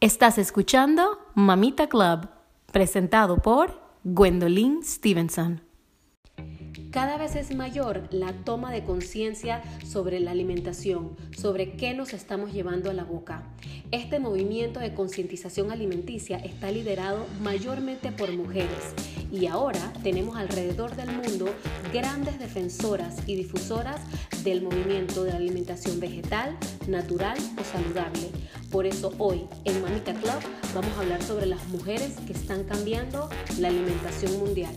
Estás escuchando Mamita Club, presentado por Gwendolyn Stevenson. Cada vez es mayor la toma de conciencia sobre la alimentación, sobre qué nos estamos llevando a la boca. Este movimiento de concientización alimenticia está liderado mayormente por mujeres y ahora tenemos alrededor del mundo grandes defensoras y difusoras del movimiento de la alimentación vegetal, natural o saludable. Por eso hoy en Mamita Club vamos a hablar sobre las mujeres que están cambiando la alimentación mundial.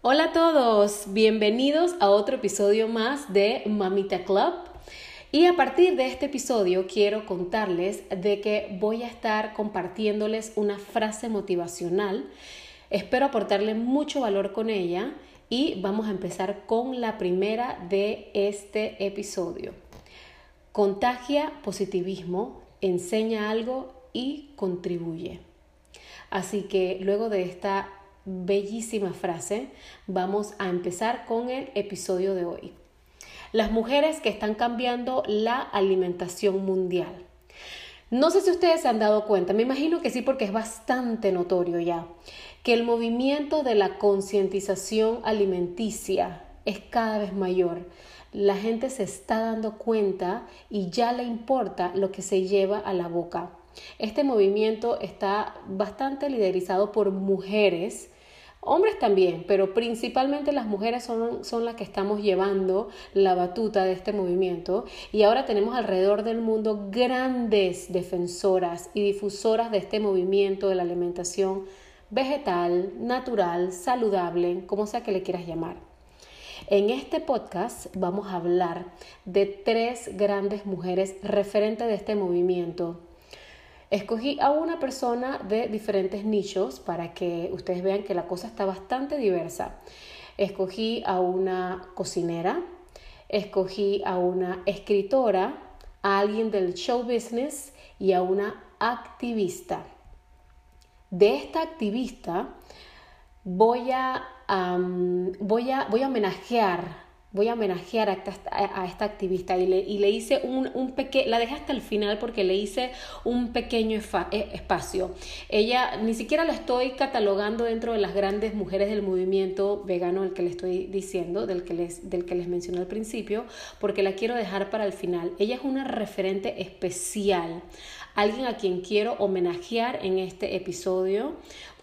Hola a todos, bienvenidos a otro episodio más de Mamita Club. Y a partir de este episodio quiero contarles de que voy a estar compartiéndoles una frase motivacional. Espero aportarle mucho valor con ella y vamos a empezar con la primera de este episodio. Contagia positivismo, enseña algo y contribuye. Así que luego de esta bellísima frase, vamos a empezar con el episodio de hoy. Las mujeres que están cambiando la alimentación mundial. No sé si ustedes se han dado cuenta, me imagino que sí porque es bastante notorio ya, que el movimiento de la concientización alimenticia es cada vez mayor. La gente se está dando cuenta y ya le importa lo que se lleva a la boca. Este movimiento está bastante liderizado por mujeres Hombres también, pero principalmente las mujeres son, son, las que estamos llevando la batuta de este movimiento y ahora tenemos alrededor del mundo grandes defensoras y difusoras de este movimiento de la alimentación vegetal, natural, saludable, como sea que le quieras llamar. En este podcast vamos a hablar de tres grandes mujeres referentes de este movimiento Escogí a una persona de diferentes nichos para que ustedes vean que la cosa está bastante diversa. Escogí a una cocinera, escogí a una escritora, a alguien del show business y a una activista. De esta activista voy a, voy a, voy a homenajear voy a homenajear a esta, activista y le, y le hice un, pequeño, la dejé hasta el final porque le hice un pequeño eh, espacio. Ella ni siquiera la estoy catalogando dentro de las grandes mujeres del movimiento vegano del que le estoy diciendo, del que les, del que les mencioné al principio, porque la quiero dejar para el final. Ella es una referente especial, alguien a quien quiero homenajear en este episodio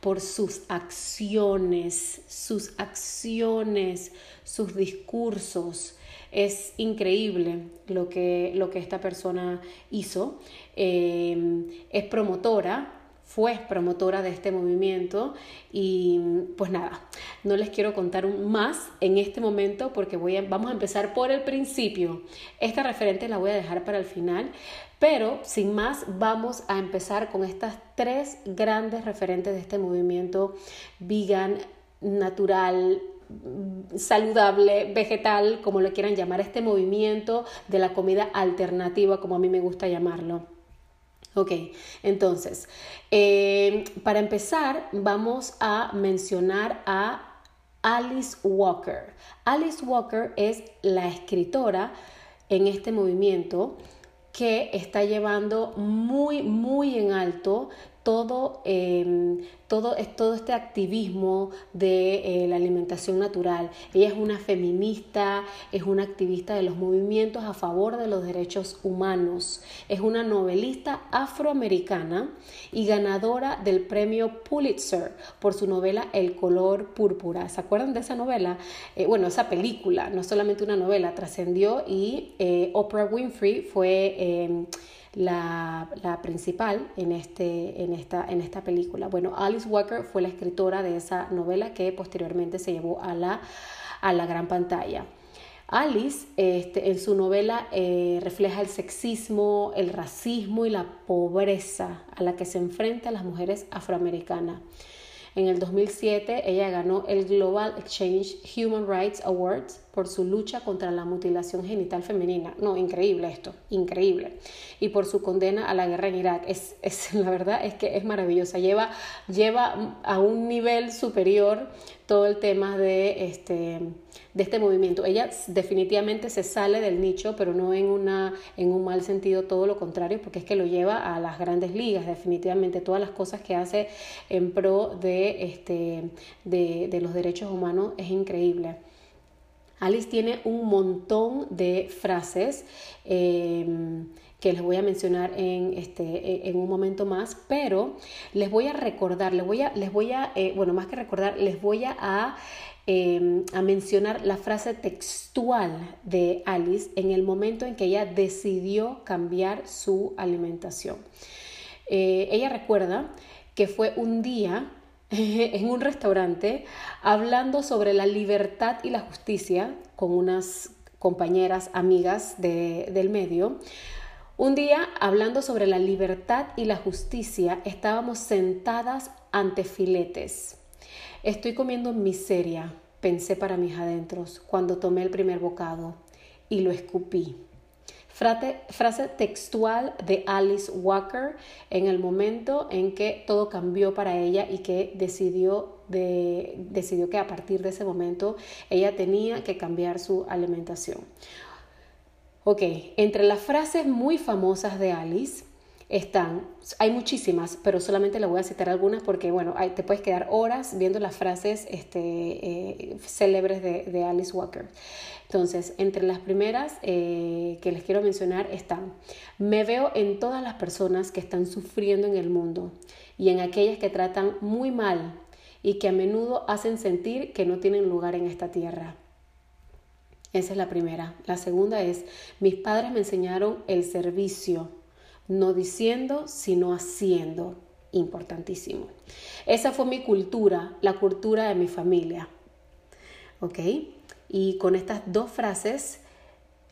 por sus acciones, sus acciones, sus discursos. Es increíble lo que, lo que esta persona hizo. Eh, es promotora, fue promotora de este movimiento y pues nada, no les quiero contar más en este momento porque voy a, vamos a empezar por el principio. Esta referente la voy a dejar para el final, pero sin más vamos a empezar con estas tres grandes referentes de este movimiento vegan, natural, saludable, vegetal, como lo quieran llamar, este movimiento de la comida alternativa, como a mí me gusta llamarlo. Ok, entonces, eh, para empezar, vamos a mencionar a Alice Walker. Alice Walker es la escritora en este movimiento que está llevando muy, muy en alto todo, em, todo, todo, este activismo de eh, la alimentación natural. Ella es una feminista, es una activista de los movimientos a favor de los derechos humanos, es una novelista afroamericana y ganadora del premio Pulitzer por su novela El color púrpura. ¿Se acuerdan de esa novela? Eh, bueno, esa película, no solamente una novela, trascendió y eh, Oprah Winfrey fue em, la, principal en, este, en, esta, en esta película. Bueno, Alice Walker fue la escritora de esa novela que posteriormente se llevó a la, a la gran pantalla. Alice este, en su novela eh, refleja el sexismo, el racismo y la pobreza a la que se enfrentan las mujeres afroamericanas. En el 2007 ella ganó el Global Exchange Human Rights Awards por su lucha contra la mutilación genital femenina. No, increíble esto, increíble. Y por su condena a la guerra en Irak. Es, es la verdad es que es maravillosa. Lleva, lleva a un nivel superior todo el tema de este, de este movimiento. Ella definitivamente se sale del nicho, pero no en, una, en un mal sentido, todo lo contrario, porque es que lo lleva a las grandes ligas, definitivamente. Todas las cosas que hace en pro de, este, de, de los derechos humanos es increíble. Alice tiene un montón de frases eh, que les voy a mencionar en, este, en un momento más, pero les voy a recordar, les voy a, les voy a eh, bueno, más que recordar, les voy a, em, a mencionar la frase textual de Alice en el momento en que ella decidió cambiar su alimentación. Eh, ella recuerda que fue un día en un restaurante hablando sobre la libertad y la justicia con unas compañeras, amigas del medio. Un día, hablando sobre la libertad y la justicia, estábamos sentadas ante filetes. Estoy comiendo miseria, pensé para mis adentros cuando tomé el primer bocado y lo escupí frase textual de Alice Walker en el momento en que todo cambió para ella y que decidió, de, decidió que a partir de ese momento ella tenía que cambiar su alimentación. Ok, entre las frases muy famosas de Alice están, hay muchísimas, pero solamente le voy a citar algunas porque, bueno, te puedes quedar horas viendo las frases este, eh, célebres de, de, Alice Walker. Entonces, entre las primeras eh, que les quiero mencionar están, me veo en todas las personas que están sufriendo en el mundo y en aquellas que tratan muy mal y que a menudo hacen sentir que no tienen lugar en esta tierra. Esa es la primera. La segunda es, mis padres me enseñaron el servicio no diciendo, sino haciendo. Importantísimo. Esa fue mi cultura, la cultura de mi familia. ¿Ok? Y con estas dos frases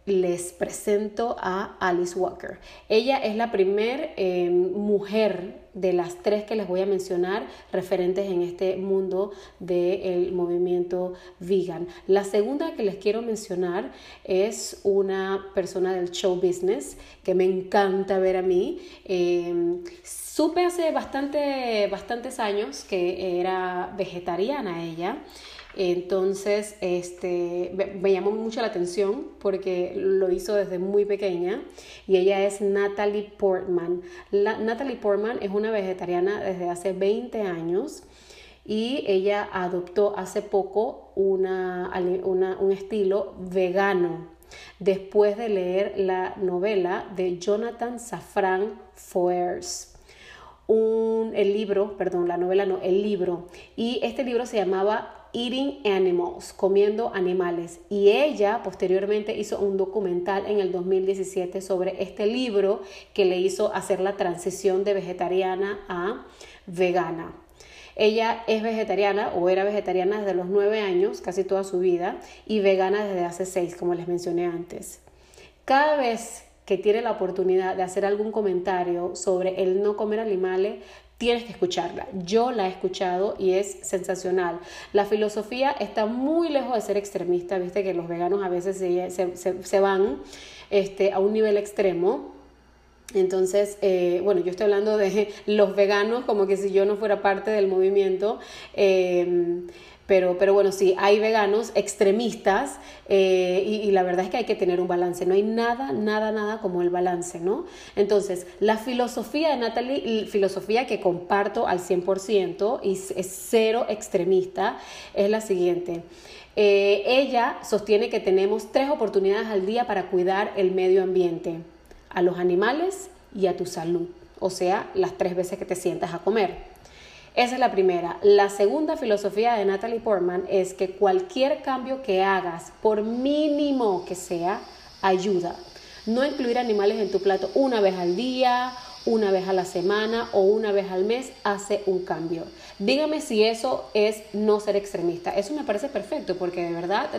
les presento a Alice Walker. Ella es la primer eh, mujer de las tres que les voy a mencionar referentes en este mundo del movimiento vegan. La segunda que les quiero mencionar es una persona del show business que me encanta ver a mí. Eh, supe hace bastante, bastantes años que era vegetariana ella. Entonces, este, me, llamó mucho la atención porque lo hizo desde muy pequeña y ella es Natalie Portman. Natalie Portman es una vegetariana desde hace 20 años y ella adoptó hace poco una, un estilo vegano después de leer la novela de Jonathan Safran Foers. Un, el libro, perdón, la novela no, el libro. Y este libro se llamaba Eating Animals, comiendo animales. Y ella posteriormente hizo un documental en el 2017 sobre este libro que le hizo hacer la transición de vegetariana a vegana. Ella es vegetariana o era vegetariana desde los nueve años, casi toda su vida, y vegana desde hace seis, como les mencioné antes. Cada vez que tiene la oportunidad de hacer algún comentario sobre el no comer animales, tienes que escucharla. Yo la he escuchado y es sensacional. La filosofía está muy lejos de ser extremista, viste que los veganos a veces se, van este, a un nivel extremo. Entonces, eh, bueno, yo estoy hablando de los veganos como que si yo no fuera parte del movimiento. Eh, pero, pero bueno, sí, hay veganos extremistas eh, y, la verdad es que hay que tener un balance. No hay nada, nada, nada como el balance, ¿no? Entonces, la filosofía de Natalie, filosofía que comparto al 100% y es cero extremista, es la siguiente. Eh, ella sostiene que tenemos tres oportunidades al día para cuidar el medio ambiente, a los animales y a tu salud. O sea, las tres veces que te sientas a comer. Esa es la primera. La segunda filosofía de Natalie Portman es que cualquier cambio que hagas, por mínimo que sea, ayuda. No incluir animales en tu plato una vez al día, una vez a la semana o una vez al mes hace un cambio. Dígame si eso es no ser extremista. Eso me parece perfecto porque de verdad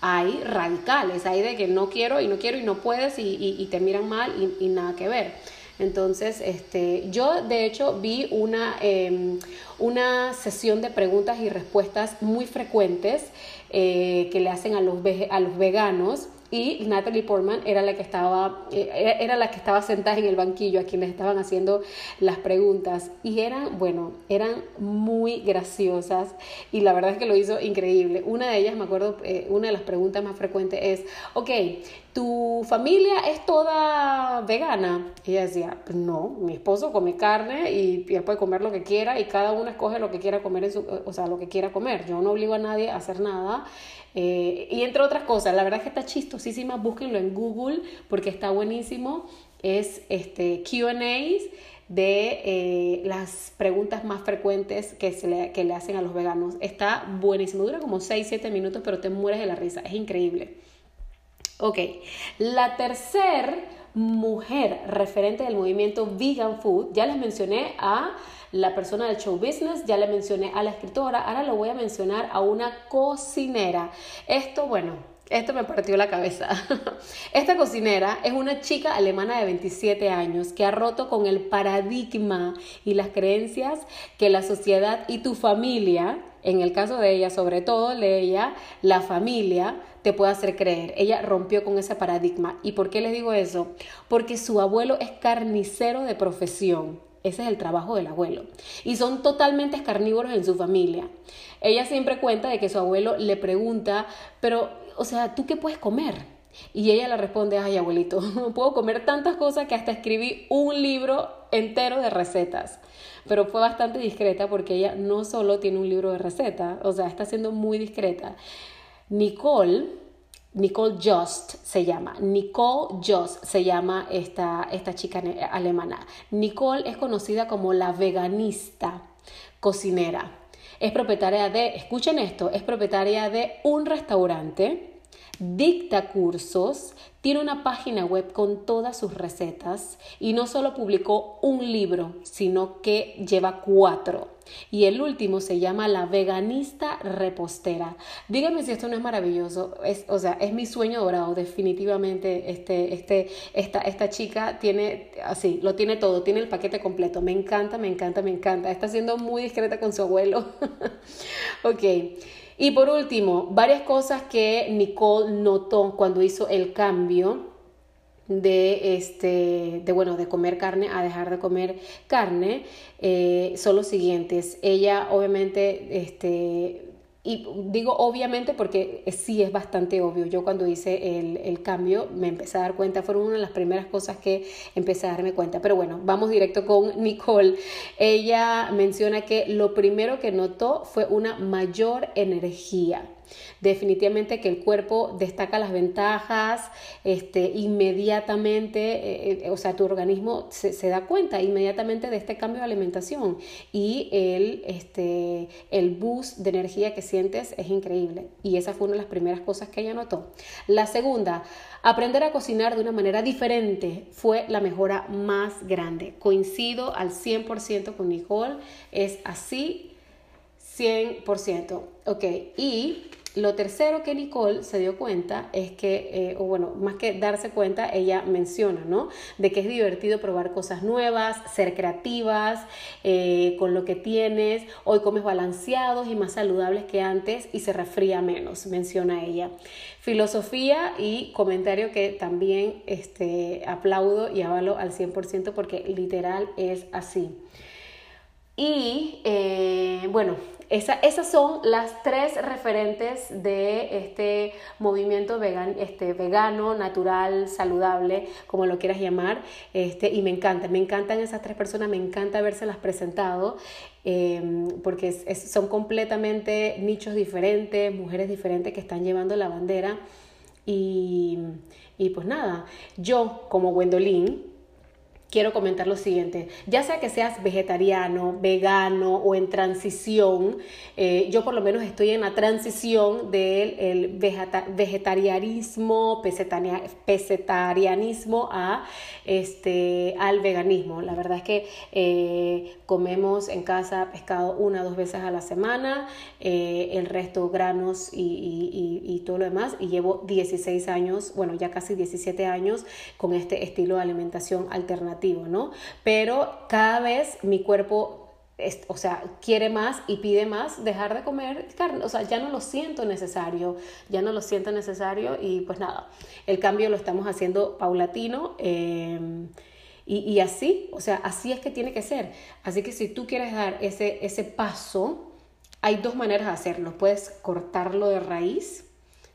hay radicales, hay de que no quiero y no quiero y no puedes y, te miran mal y nada que ver. Entonces, este, yo de hecho vi una, em, una sesión de preguntas y respuestas muy frecuentes eh, que le hacen a los, a los veganos y Natalie Portman era la que estaba eh, era la que estaba sentada en el banquillo a quienes estaban haciendo las preguntas y eran bueno eran muy graciosas y la verdad es que lo hizo increíble una de ellas me acuerdo eh, una de las preguntas más frecuentes es ok ¿tu familia es toda vegana? Y ella decía, pues no, mi esposo come carne y, él puede comer lo que quiera y cada uno escoge lo que quiera comer, en su, o sea, lo que quiera comer. Yo no obligo a nadie a hacer nada. Eh, y entre otras cosas, la verdad que está chistosísima, búsquenlo en Google porque está buenísimo. Es este QAs de eh, las preguntas más frecuentes que, se le, que le hacen a los veganos. Está buenísimo, dura como 6-7 minutos, pero te mueres de la risa, es increíble. Ok, la tercer mujer referente del movimiento vegan food, ya les mencioné a la persona del show business, ya le mencioné a la escritora, ahora lo voy a mencionar a una cocinera. Esto, bueno, esto me partió la cabeza. Esta cocinera es una chica alemana de 27 años que ha roto con el paradigma y las creencias que la sociedad y tu familia, en el caso de ella, sobre todo de ella, la familia, te puede hacer creer. Ella rompió con ese paradigma. ¿Y por qué les digo eso? Porque su abuelo es carnicero de profesión. Ese es el trabajo del abuelo. Y son totalmente carnívoros en su familia. Ella siempre cuenta de que su abuelo le pregunta, pero, o sea, ¿tú qué puedes comer? Y ella le responde, ay abuelito, puedo comer tantas cosas que hasta escribí un libro entero de recetas. Pero fue bastante discreta porque ella no solo tiene un libro de recetas, o sea, está siendo muy discreta. Nicole, Nicole Jost se llama, Nicole Jost se llama esta, esta chica alemana. Nicole es conocida como la veganista cocinera. Es propietaria de, escuchen esto, es propietaria de un restaurante, dicta cursos, tiene una página web con todas sus recetas y no solo publicó un libro, sino que lleva cuatro. Y el último se llama La veganista repostera. Díganme si esto no es maravilloso. Es, o sea, es mi sueño dorado, definitivamente. Este, este, esta, esta chica tiene, así, lo tiene todo, tiene el paquete completo. Me encanta, me encanta, me encanta. Está siendo muy discreta con su abuelo. ok. Y por último, varias cosas que Nicole notó cuando hizo el cambio de este de bueno de comer carne a dejar de comer carne eh, son los siguientes. Ella obviamente este y digo obviamente porque sí es bastante obvio. Yo cuando hice el, el, cambio me empecé a dar cuenta, fueron una de las primeras cosas que empecé a darme cuenta. Pero bueno, vamos directo con Nicole. Ella menciona que lo primero que notó fue una mayor energía. Definitivamente que el cuerpo destaca las ventajas este, inmediatamente, eh, eh, o sea, tu organismo se, da cuenta inmediatamente de este cambio de alimentación y el, este, el boost de energía que sientes es increíble. Y esa fue una de las primeras cosas que ella notó. La segunda, aprender a cocinar de una manera diferente fue la mejora más grande. Coincido al 100% con Nicole, es así 100%. Ok, y lo tercero que Nicole se dio cuenta es que, eh, o bueno, más que darse cuenta, ella menciona, ¿no? De que es divertido probar cosas nuevas, ser creativas eh, con lo que tienes. Hoy comes balanceados y más saludables que antes y se refría menos, menciona ella. Filosofía y comentario que también este, aplaudo y avalo al 100% porque literal es así. Y eh, bueno, esas son las tres referentes de este movimiento vegan, este, vegano, natural, saludable, como lo quieras llamar, este, y me encanta, me encantan esas tres personas, me encanta las presentado, em, porque son completamente nichos diferentes, mujeres diferentes que están llevando la bandera, y, y pues nada, yo como Gwendolyn, quiero comentar lo siguiente. Ya sea que seas vegetariano, vegano o en transición, eh, yo por lo menos estoy en la transición del vegetarianismo, pesetarianismo a, este, al veganismo. La verdad es que eh, comemos en casa pescado una o dos veces a la semana, eh, el resto granos y, y todo lo demás. Y llevo 16 años, bueno, ya casi 17 años con este estilo de alimentación alternativa ¿no? Pero cada vez mi cuerpo o sea, quiere más y pide más dejar de comer carne. O sea, ya no lo siento necesario, ya no lo siento necesario y pues nada, el cambio lo estamos haciendo paulatino. Em, y, y, así, o sea, así es que tiene que ser. Así que si tú quieres dar ese, ese paso, hay dos maneras de hacerlo. Puedes cortarlo de raíz,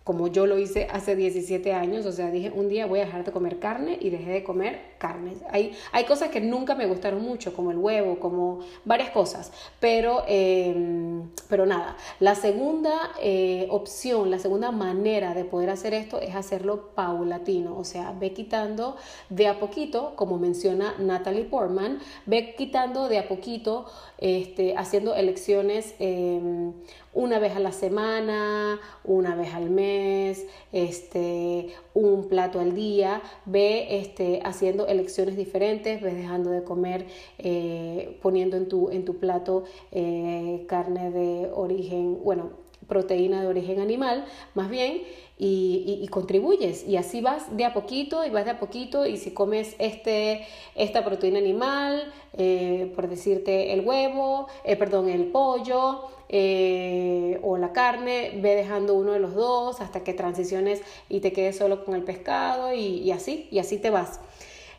como yo lo hice hace 17 años, o sea, dije, un día voy a dejar de comer carne y dejé de comer carne. Hay, hay cosas que nunca me gustaron mucho, como el huevo, como varias cosas, pero, em, pero nada, la segunda eh, opción, la segunda manera de poder hacer esto es hacerlo paulatino, o sea, ve quitando de a poquito, como menciona Natalie Portman, ve quitando de a poquito, este, haciendo elecciones em, una vez a la semana, una vez al mes, este, un plato al día, ve este, haciendo elecciones diferentes, ves dejando de comer, eh, poniendo en tu, en tu plato eh, carne de origen, bueno, proteína de origen animal, más bien, y, contribuyes. Y así vas de a poquito y vas de a poquito. Y si comes este, esta proteína animal, eh, por decirte el huevo, perdón, el pollo, eh, o la carne, ve dejando uno de los dos hasta que transiciones y te quedes solo con el pescado y, así, y así te vas.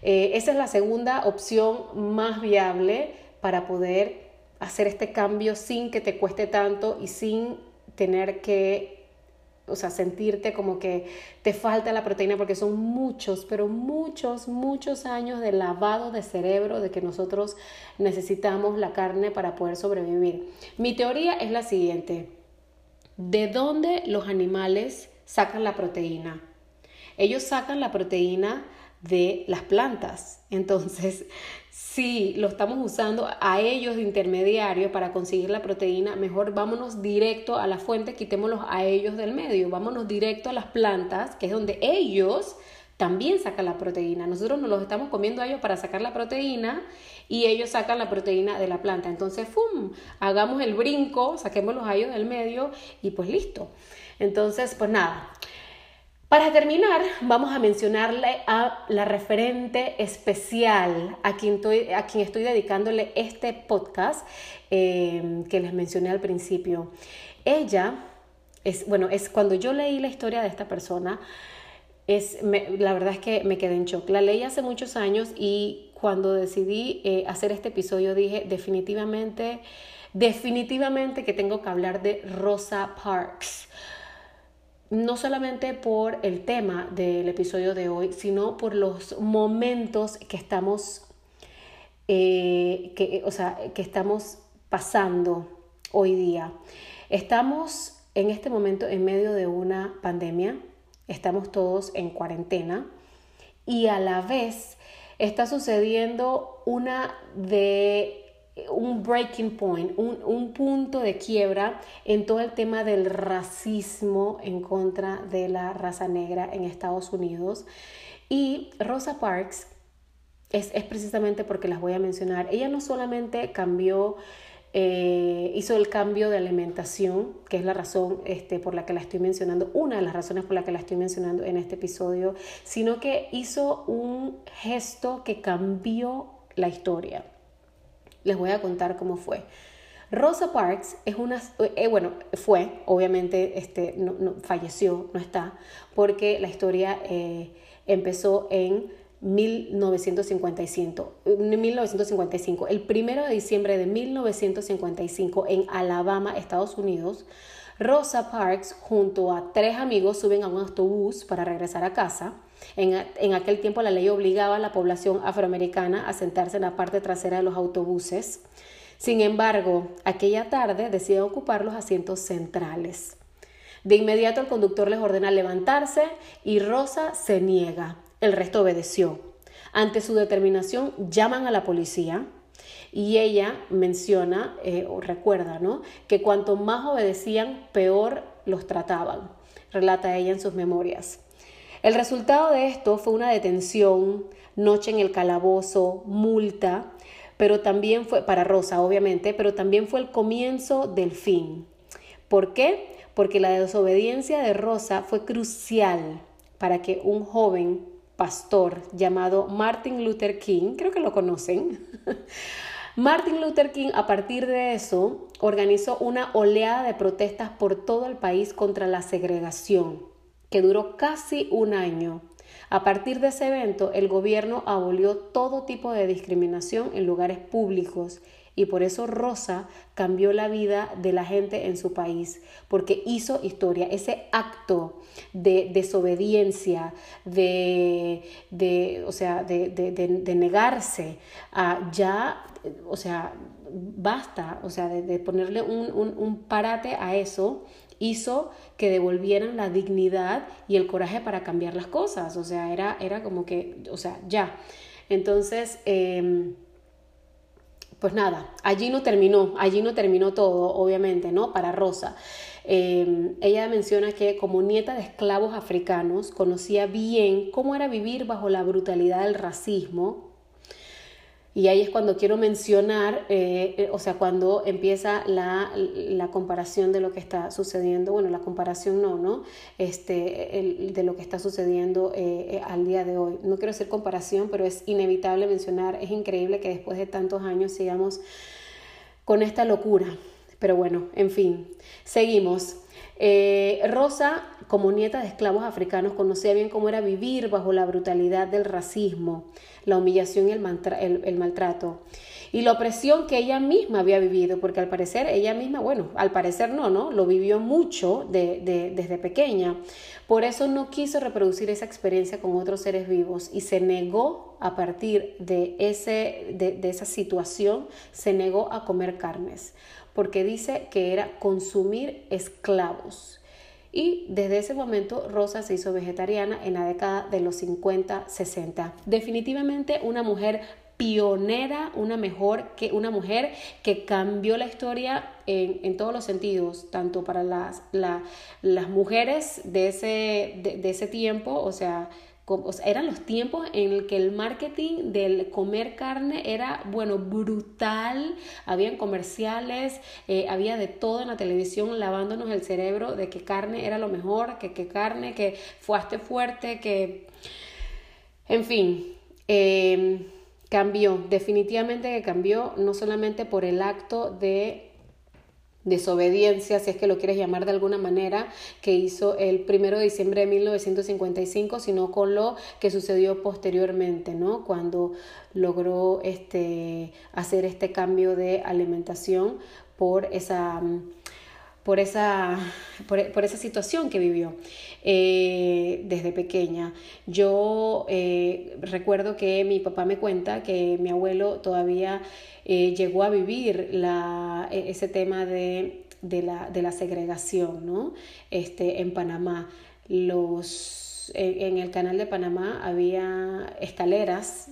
Eh, esa es la segunda opción más viable para poder hacer este cambio sin que te cueste tanto y sin tener que o sea, sentirte como que te falta la proteína porque son muchos, pero muchos, muchos años de lavado de cerebro de que nosotros necesitamos la carne para poder sobrevivir. Mi teoría es la siguiente. ¿De dónde los animales sacan la proteína? Ellos sacan la proteína de las plantas. Entonces, si lo estamos usando a ellos de intermediario para conseguir la proteína, mejor vámonos directo a la fuente, quitémoslos a ellos del medio, vámonos directo a las plantas, que es donde ellos también sacan la proteína. Nosotros nos los estamos comiendo a ellos para sacar la proteína y ellos sacan la proteína de la planta. Entonces, ¡fum! Hagamos el brinco, saquémoslos a ellos del medio y pues listo. Entonces, pues nada, para terminar, vamos a mencionarle a la referente especial a quien estoy, a quien estoy dedicándole este podcast eh, que les mencioné al principio. Ella es, bueno, es cuando yo leí la historia de esta persona, es, la verdad es que me quedé en shock. La leí hace muchos años y cuando decidí eh, hacer este episodio dije definitivamente, definitivamente que tengo que hablar de Rosa Parks no solamente por el tema del episodio de hoy, sino por los momentos que estamos, eh, que, o sea, que estamos pasando hoy día. Estamos en este momento en medio de una pandemia, estamos todos en cuarentena y a la vez está sucediendo una de un breaking point, un, punto de quiebra en todo el tema del racismo en contra de la raza negra en Estados Unidos. Y Rosa Parks es, precisamente porque las voy a mencionar. Ella no solamente cambió, eh, hizo el cambio de alimentación, que es la razón este, por la que la estoy mencionando, una de las razones por la que la estoy mencionando en este episodio, sino que hizo un gesto que cambió la historia. Les voy a contar cómo fue. Rosa Parks es una, eh, bueno, fue, obviamente, este, no, falleció, no está, porque la historia eh, empezó en 1955, 1955. El primero de diciembre de 1955 en Alabama, Estados Unidos, Rosa Parks junto a tres amigos suben a un autobús para regresar a casa. En, aquel tiempo la ley obligaba a la población afroamericana a sentarse en la parte trasera de los autobuses. Sin embargo, aquella tarde deciden ocupar los asientos centrales. De inmediato el conductor les ordena levantarse y Rosa se niega. El resto obedeció. Ante su determinación llaman a la policía y ella menciona eh, o recuerda ¿no? que cuanto más obedecían, peor los trataban, relata ella en sus memorias. El resultado de esto fue una detención, noche en el calabozo, multa, pero también fue para Rosa, obviamente, pero también fue el comienzo del fin. ¿Por qué? Porque la desobediencia de Rosa fue crucial para que un joven pastor llamado Martin Luther King, creo que lo conocen. Martin Luther King a partir de eso organizó una oleada de protestas por todo el país contra la segregación, que duró casi un año. A partir de ese evento, el gobierno abolió todo tipo de discriminación en lugares públicos y por eso Rosa cambió la vida de la gente en su país, porque hizo historia. Ese acto de desobediencia, de, de o sea, de, de, negarse a ya, o sea, basta, o sea, de, ponerle un, un, un parate a eso, hizo que devolvieran la dignidad y el coraje para cambiar las cosas. O sea, era, era como que, o sea, ya. Entonces, eh, pues nada, allí no terminó, allí no terminó todo, obviamente, ¿no? Para Rosa. Eh, ella menciona que como nieta de esclavos africanos conocía bien cómo era vivir bajo la brutalidad del racismo, y ahí es cuando quiero mencionar, eh, eh, o sea, cuando empieza la, la, comparación de lo que está sucediendo, bueno, la comparación no, ¿no? Este, el, de lo que está sucediendo eh, al día de hoy. No quiero hacer comparación, pero es inevitable mencionar, es increíble que después de tantos años sigamos con esta locura. Pero bueno, en fin, seguimos. Rosa, como nieta de esclavos africanos, conocía bien cómo era vivir bajo la brutalidad del racismo la humillación y el, maltrato. Y la opresión que ella misma había vivido, porque al parecer ella misma, bueno, al parecer no, ¿no? Lo vivió mucho desde pequeña. Por eso no quiso reproducir esa experiencia con otros seres vivos y se negó a partir de, ese, de, de esa situación, se negó a comer carnes, porque dice que era consumir esclavos. Y desde ese momento Rosa se hizo vegetariana en la década de los 50-60. Definitivamente una mujer pionera, una, mejor que, una mujer que cambió la historia en, en todos los sentidos, tanto para las, las mujeres de ese, de ese tiempo, o sea, eran los tiempos en el que el marketing del comer carne era, bueno, brutal. Habían comerciales, eh, había de todo en la televisión lavándonos el cerebro de que carne era lo mejor, que, que carne, que fuaste fuerte, que... En fin, em, cambió, definitivamente que cambió, no solamente por el acto de desobediencia, si es que lo quieres llamar de alguna manera, que hizo el primero de diciembre de 1955, sino con lo que sucedió posteriormente, ¿no? Cuando logró este, hacer este cambio de alimentación por esa por esa, por, esa situación que vivió eh, desde pequeña. Yo eh, recuerdo que mi papá me cuenta que mi abuelo todavía eh, llegó a vivir la, e, ese tema de, de, la, de la segregación ¿no? este, en Panamá. Los, en el canal de Panamá había escaleras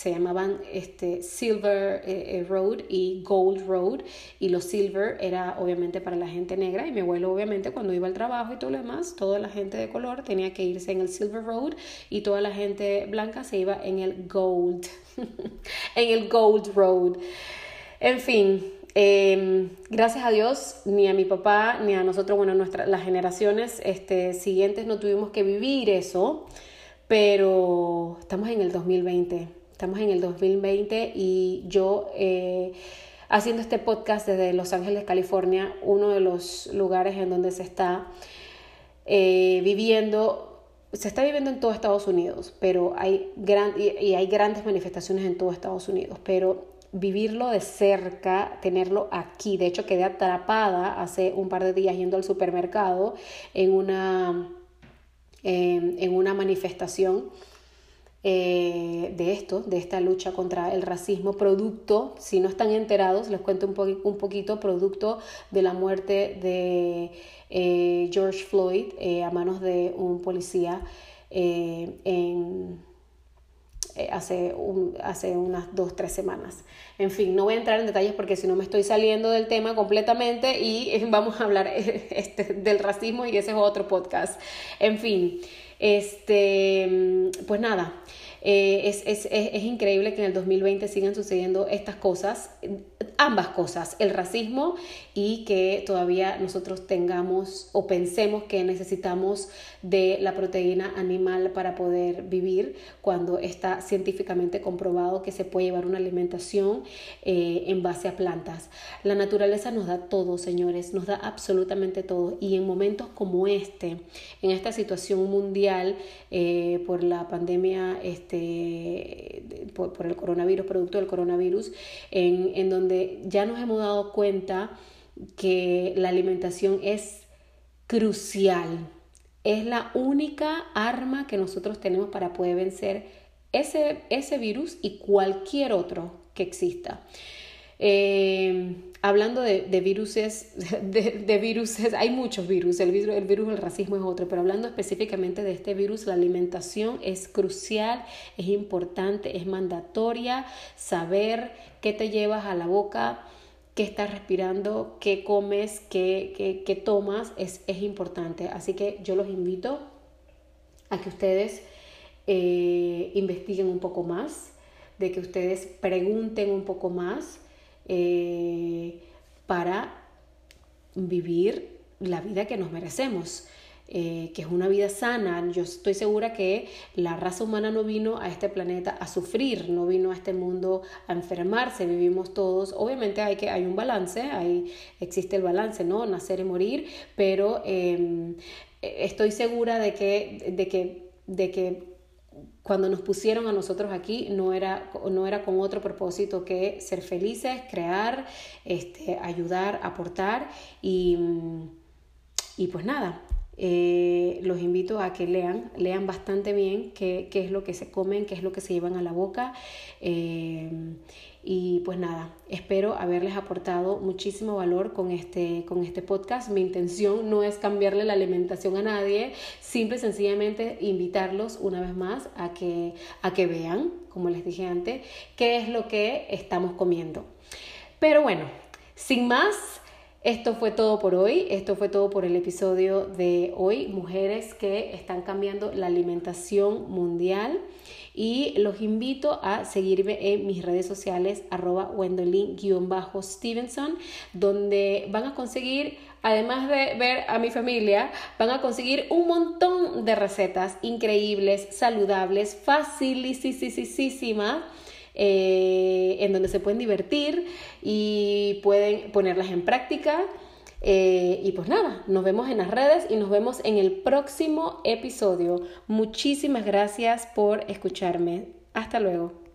se llamaban este, Silver eh, eh, Road y Gold Road. Y los Silver era obviamente para la gente negra. Y mi abuelo obviamente cuando iba al trabajo y todo lo demás, toda la gente de color tenía que irse en el Silver Road y toda la gente blanca se iba en el Gold, en el Gold Road. En fin, em, gracias a Dios, ni a mi papá, ni a nosotros, bueno, nuestras, las generaciones este, siguientes no tuvimos que vivir eso, pero estamos en el 2020 Estamos en el 2020 y yo eh, haciendo este podcast desde Los Ángeles, California, uno de los lugares en donde se está eh, viviendo, se está viviendo en todo Estados Unidos, pero hay, gran, y, hay grandes manifestaciones en todo Estados Unidos, pero vivirlo de cerca, tenerlo aquí. De hecho, quedé atrapada hace un par de días yendo al supermercado en una, en una manifestación eh, de esto, de esta lucha contra el racismo, producto, si no están enterados, les cuento un, un poquito, producto de la muerte de eh, George Floyd eh, a manos de un policía en, hace, un, hace unas dos, tres semanas. En fin, no voy a entrar en detalles porque si no me estoy saliendo del tema completamente y vamos a hablar este, del racismo y ese es otro podcast. En fin. Este, pues nada, eh, es, es, es, increíble que en el 2020 sigan sucediendo estas cosas, ambas cosas, el racismo y que todavía nosotros tengamos o pensemos que necesitamos de la proteína animal para poder vivir cuando está científicamente comprobado que se puede llevar una alimentación eh, en base a plantas. La naturaleza nos da todo, señores, nos da absolutamente todo y en momentos como este, en esta situación mundial eh, por la pandemia, este, por, el coronavirus, producto del coronavirus, en, en donde ya nos hemos dado cuenta que la alimentación es crucial. Es la única arma que nosotros tenemos para poder vencer ese, ese virus y cualquier otro que exista. Eh, hablando de, de viruses, de, viruses, hay muchos virus, el virus, el virus del racismo es otro, pero hablando específicamente de este virus, la alimentación es crucial, es importante, es mandatoria saber qué te llevas a la boca, qué estás respirando, qué comes, qué, qué, tomas, es, es, importante. Así que yo los invito a que ustedes eh, investiguen un poco más, de que ustedes pregunten un poco más eh, para vivir la vida que nos merecemos. Eh, que es una vida sana. Yo estoy segura que la raza humana no vino a este planeta a sufrir, no vino a este mundo a enfermarse, vivimos todos. Obviamente hay, que, hay un balance, hay, existe el balance, ¿no? Nacer y morir, pero em, estoy segura de que, de que, de que cuando nos pusieron a nosotros aquí no era, no era con otro propósito que ser felices, crear, este, ayudar, aportar y, y pues nada, eh, los invito a que lean, lean bastante bien qué, qué, es lo que se comen, qué es lo que se llevan a la boca. Eh, y pues nada, espero haberles aportado muchísimo valor con este, con este podcast. Mi intención no es cambiarle la alimentación a nadie, simple y sencillamente invitarlos una vez más a que, a que vean, como les dije antes, qué es lo que estamos comiendo. Pero bueno, sin más, esto fue todo por hoy, esto fue todo por el episodio de hoy, mujeres que están cambiando la alimentación mundial. Y los invito a seguirme en mis redes sociales arroba wendolin-stevenson donde van a conseguir además de ver a mi familia, van a conseguir un montón de recetas increíbles, saludables, facilísimas eh, en donde se pueden divertir y pueden ponerlas en práctica. Eh, y pues nada, nos vemos en las redes y nos vemos en el próximo episodio. Muchísimas gracias por escucharme. Hasta luego.